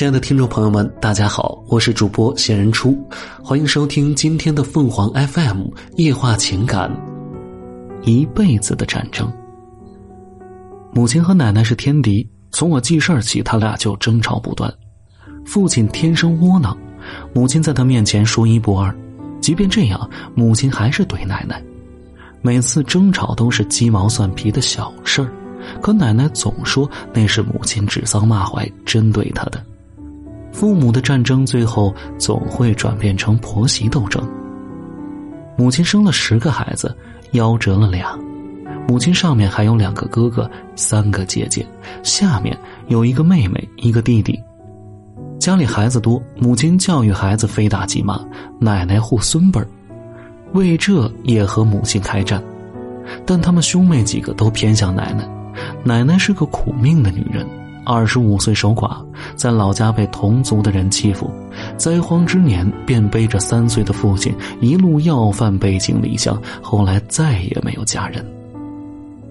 亲爱的听众朋友们，大家好，我是主播闲人初，欢迎收听今天的凤凰 FM 夜话情感。一辈子的战争，母亲和奶奶是天敌，从我记事儿起，他俩就争吵不断。父亲天生窝囊，母亲在他面前说一不二，即便这样，母亲还是怼奶奶。每次争吵都是鸡毛蒜皮的小事儿，可奶奶总说那是母亲指桑骂槐，针对她的。父母的战争最后总会转变成婆媳斗争。母亲生了十个孩子，夭折了俩。母亲上面还有两个哥哥，三个姐姐，下面有一个妹妹，一个弟弟。家里孩子多，母亲教育孩子非打即骂，奶奶护孙辈儿，为这也和母亲开战。但他们兄妹几个都偏向奶奶，奶奶是个苦命的女人。二十五岁守寡，在老家被同族的人欺负，灾荒之年便背着三岁的父亲一路要饭背井离乡，后来再也没有嫁人。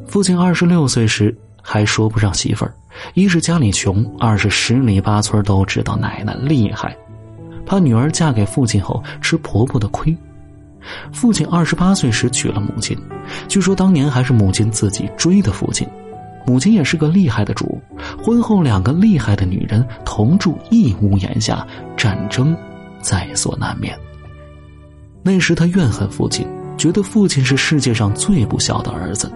父亲二十六岁时还说不上媳妇儿，一是家里穷，二是十里八村都知道奶奶厉害，怕女儿嫁给父亲后吃婆婆的亏。父亲二十八岁时娶了母亲，据说当年还是母亲自己追的父亲。母亲也是个厉害的主，婚后两个厉害的女人同住一屋檐下，战争在所难免。那时他怨恨父亲，觉得父亲是世界上最不孝的儿子。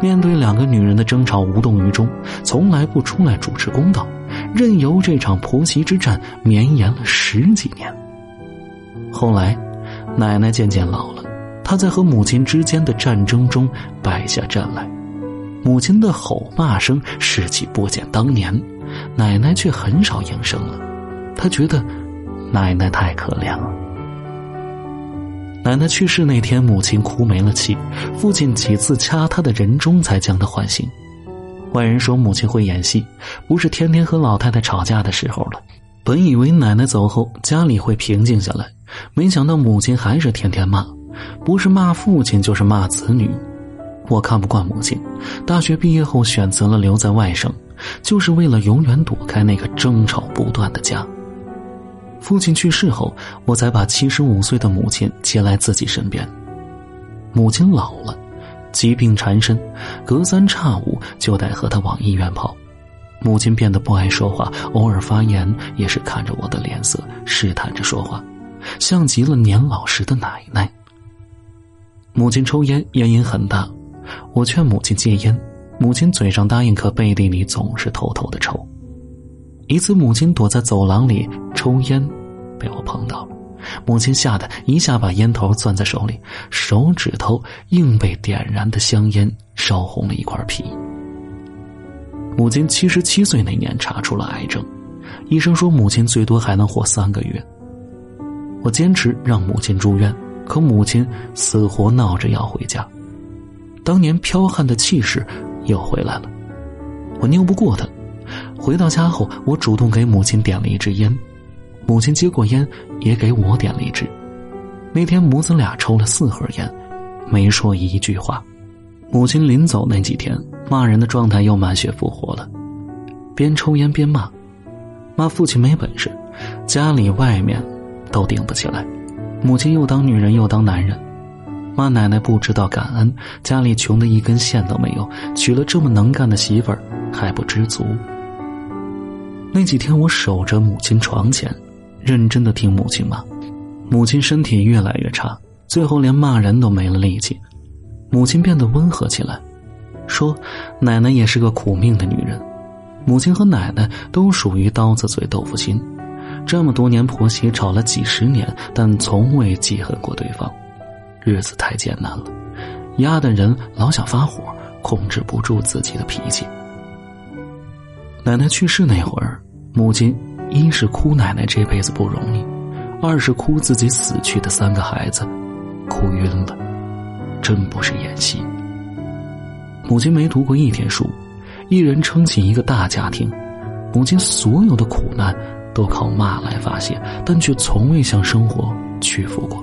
面对两个女人的争吵，无动于衷，从来不出来主持公道，任由这场婆媳之战绵延了十几年。后来，奶奶渐渐老了，他在和母亲之间的战争中败下阵来。母亲的吼骂声士气不减当年，奶奶却很少应声了。他觉得奶奶太可怜了。奶奶去世那天，母亲哭没了气，父亲几次掐她的人中，才将她唤醒。外人说母亲会演戏，不是天天和老太太吵架的时候了。本以为奶奶走后家里会平静下来，没想到母亲还是天天骂，不是骂父亲就是骂子女。我看不惯母亲，大学毕业后选择了留在外省，就是为了永远躲开那个争吵不断的家。父亲去世后，我才把七十五岁的母亲接来自己身边。母亲老了，疾病缠身，隔三差五就得和她往医院跑。母亲变得不爱说话，偶尔发言也是看着我的脸色试探着说话，像极了年老时的奶奶。母亲抽烟，烟瘾很大。我劝母亲戒烟，母亲嘴上答应，可背地里总是偷偷的抽。一次，母亲躲在走廊里抽烟，被我碰到了。母亲吓得一下把烟头攥在手里，手指头硬被点燃的香烟烧红了一块皮。母亲七十七岁那年查出了癌症，医生说母亲最多还能活三个月。我坚持让母亲住院，可母亲死活闹着要回家。当年剽悍的气势又回来了，我拗不过他。回到家后，我主动给母亲点了一支烟，母亲接过烟，也给我点了一支。那天母子俩抽了四盒烟，没说一句话。母亲临走那几天，骂人的状态又满血复活了，边抽烟边骂，骂父亲没本事，家里外面都顶不起来。母亲又当女人又当男人。骂奶奶不知道感恩，家里穷的一根线都没有，娶了这么能干的媳妇儿还不知足。那几天我守着母亲床前，认真的听母亲骂。母亲身体越来越差，最后连骂人都没了力气。母亲变得温和起来，说：“奶奶也是个苦命的女人。母亲和奶奶都属于刀子嘴豆腐心，这么多年婆媳吵了几十年，但从未记恨过对方。”日子太艰难了，压的人老想发火，控制不住自己的脾气。奶奶去世那会儿，母亲一是哭奶奶这辈子不容易，二是哭自己死去的三个孩子，哭晕了，真不是演戏。母亲没读过一天书，一人撑起一个大家庭，母亲所有的苦难都靠骂来发泄，但却从未向生活屈服过。